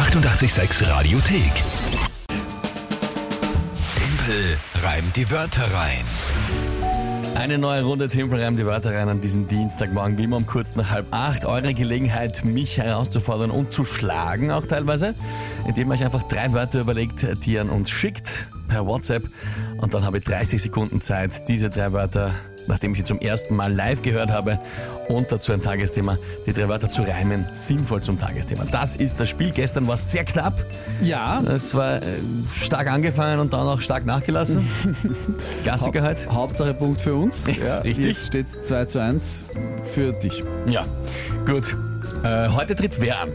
886 Radiothek. Tempel reimt die Wörter rein. Eine neue Runde Tempel reimt die Wörter rein an diesem Dienstagmorgen, wie immer um kurz nach halb acht. Eure Gelegenheit, mich herauszufordern und zu schlagen auch teilweise, indem ihr euch einfach drei Wörter überlegt, die ihr an uns schickt per WhatsApp. Und dann habe ich 30 Sekunden Zeit, diese drei Wörter, nachdem ich sie zum ersten Mal live gehört habe und dazu ein Tagesthema, die drei Wörter zu reimen, sinnvoll zum Tagesthema. Das ist das Spiel. Gestern war es sehr knapp. Ja, Es war äh, stark angefangen und dann auch stark nachgelassen. Klassiker halt. Hauptsache Punkt für uns. Ja, richtig. Jetzt steht es 2 zu 1 für dich. Ja, gut. Äh, heute tritt wer an?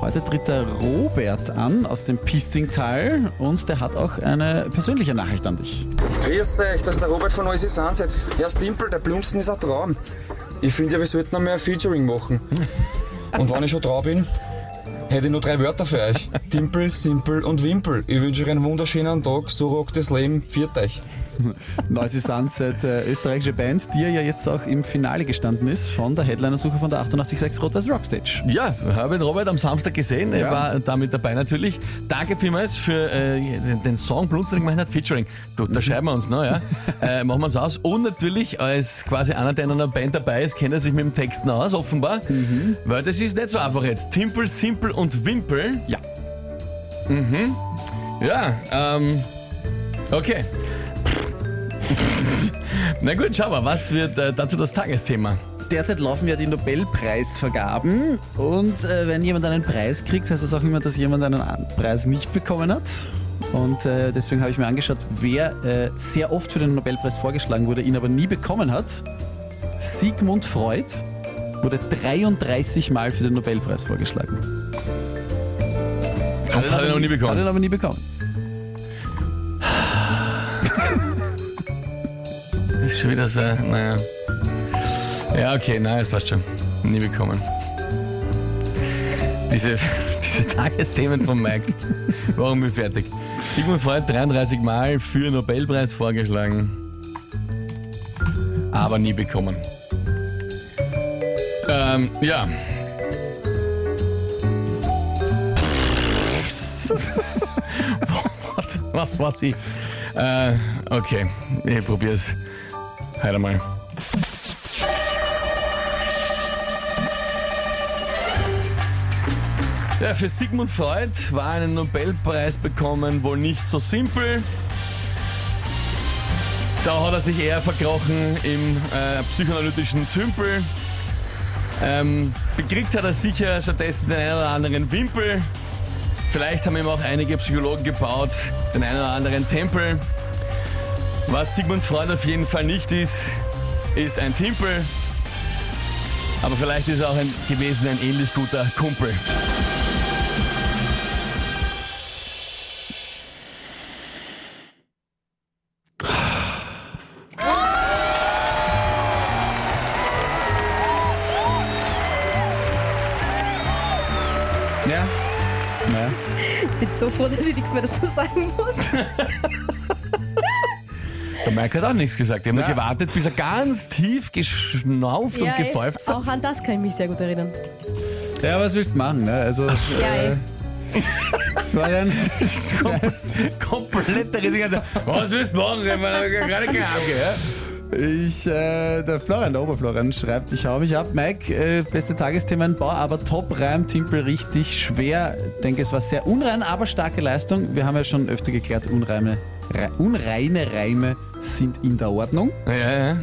Heute tritt der Robert an aus dem Pistingtal und der hat auch eine persönliche Nachricht an dich. Grüß euch, das ist der Robert von Noisy Sunset. Herr Stimpel, der Blumsten ist ein Traum. Ich finde ja, wir sollten noch mehr Featuring machen. Und wenn ich schon trau bin, hätte ich nur drei Wörter für euch. Timpel, Simpel und Wimpel. Ich wünsche euch einen wunderschönen Tag, so rockt das Leben. Viert euch. Noisy Sunset, äh, österreichische Band, die ja jetzt auch im Finale gestanden ist von der Headliner-Suche von der 886 Rot-Weiß Rockstage. Ja, habe den Robert am Samstag gesehen. Er Ja. war da mit dabei natürlich. Danke vielmals für äh, den, Song Blunz, den gemacht hat, Featuring. Du, da schreiben wir uns noch, ja. äh, machen wir uns aus. Und natürlich, als quasi einer, der in einer Band dabei ist, kennt er sich mit dem Texten aus, offenbar. Weil das ist nicht so einfach jetzt. Timpel, Simpel und Wimpel. Ja. Ja, ähm, okay. Na gut, schau mal, was wird äh, dazu das Tagesthema? Derzeit laufen ja die Nobelpreisvergaben und äh, wenn jemand einen Preis kriegt, heißt das auch immer, dass jemand einen Preis nicht bekommen hat. Und äh, deswegen habe ich mir angeschaut, wer äh, sehr oft für den Nobelpreis vorgeschlagen wurde, ihn aber nie bekommen hat. Sigmund Freud wurde 33 Mal für den Nobelpreis vorgeschlagen. Und hat er noch nie Hat ihn bekommen. aber nie bekommen. Ist schon wieder so, naja. Ja, okay, nein, das passt schon. Nie bekommen. Diese, diese Tagesthemen von Mike. Warum bin ich fertig? Sigmund Freud 33 Mal für Nobelpreis vorgeschlagen, aber nie bekommen. Ähm, ja. Was war sie? Äh, okay, ich probier's. Halt einmal. Ja, für Sigmund Freud war einen Nobelpreis bekommen wohl nicht so simpel. Da hat er sich eher verkrochen im äh, psychoanalytischen Tümpel. Ähm, bekriegt hat er sicher stattdessen den einen oder anderen Wimpel. Vielleicht haben ihm auch einige Psychologen gebaut, den einen oder anderen Tempel. Was Sigmund Freud auf jeden Fall nicht ist, ist ein Timpel. Aber vielleicht ist er auch ein, gewesen ein ähnlich guter Kumpel. Ja. Naja. bin so froh, dass ich nichts mehr dazu sagen muss. Der Mike hat auch nichts gesagt. Die haben Ja. nur gewartet, bis er ganz tief geschnauft und geseufzt hat. Auch an das kann ich mich sehr gut erinnern. Ja, was willst du machen? Ne? Also, Ja, äh, Florian, Komplett Resignation. Was willst du machen? Ich meine, gerade keine Ahnung, ja? Ich, äh, der Florian, der Oberflorian, schreibt, ich hau mich ab. Mike, äh, beste Tagesthemen, Bau, aber top Reim, Timpel richtig schwer. Denke, es war sehr unrein, aber starke Leistung. Wir haben ja schon öfter geklärt, unreine, Re, unreine Reime sind in der Ordnung. Ja, ja.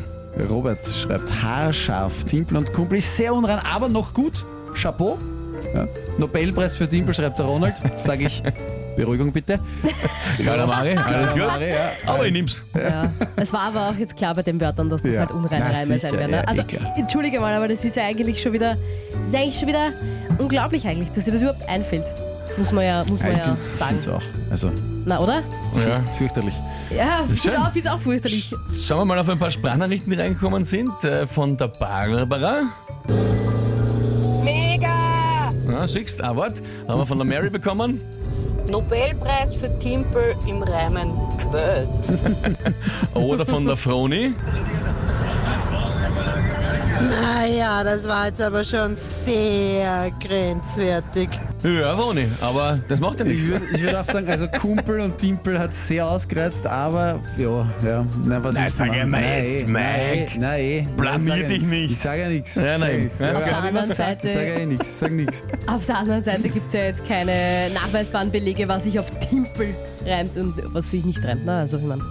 Robert schreibt, haarscharf, Timpel und Kumpel ist sehr unrein, aber noch gut. Chapeau. Ja. Nobelpreis für Timpel, schreibt der Ronald. Sage ich, Beruhigung bitte. Kalamari, alles gut. Kalamari, ja. Aber ich nehm's. Ja. Es war aber auch jetzt klar bei den Wörtern, dass das Ja. halt unreine Na, Reime sicher, sein werden. ja, Ne? Also, eh entschuldige mal, aber das ist ja eigentlich schon wieder, das ist eigentlich schon wieder unglaublich eigentlich, dass dir das überhaupt einfällt. Muss man ja, muss man Ich ja find's, sagen. find's auch. Also, Na, oder? Ja. fürchterlich. Ja, ich schön. finde es auch fürchterlich. Schauen wir mal auf ein paar Sprachnachrichten, die reingekommen sind. Äh, von der Barbara. Mega! Ja, siehst ah, wart. Haben wir von der Mary bekommen. Nobelpreis für Timpel im Reimen Welt. Oder von der Froni. Naja, das war jetzt aber schon sehr grenzwertig. Ja, warum nicht? Aber das macht ja nichts. Ich würde würd auch sagen, also Kumpel und Timpel hat sehr ausgereizt, aber ja, ja. Na, was Nein, sag ja mal Nein, jetzt, Mike. Nein, eh, nein. Blamier Ich sag ja dich nicht. Ich sage ja nichts. Ja, nein. Ja, Auf okay. der anderen Ich sage Seite, ja eh nichts. Sag nichts. auf der anderen Seite gibt es ja jetzt keine nachweisbaren Belege, was sich auf Timpel reimt und was sich nicht reimt. Na, also ich meine,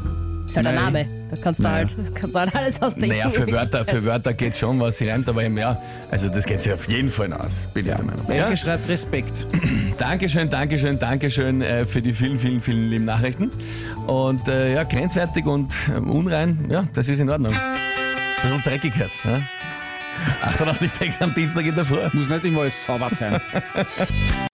ist halt ein. Name. Da kannst du, Naja. halt, kannst du halt alles ausdenken. Naja, für Wörter, für Wörter geht schon, was sie reimt, aber eben ja, also das geht sich auf jeden Fall aus, bin ich der Meinung. Wer Ja? geschreibt Respekt. Dankeschön, Dankeschön, Dankeschön äh, für die vielen, vielen, vielen lieben Nachrichten. Und äh, ja, grenzwertig und ähm, unrein, ja, das ist in Ordnung. Ein bisschen dreckig halt. Ja? 88,6 am Dienstag in der Früh. Muss nicht immer alles sauber sein.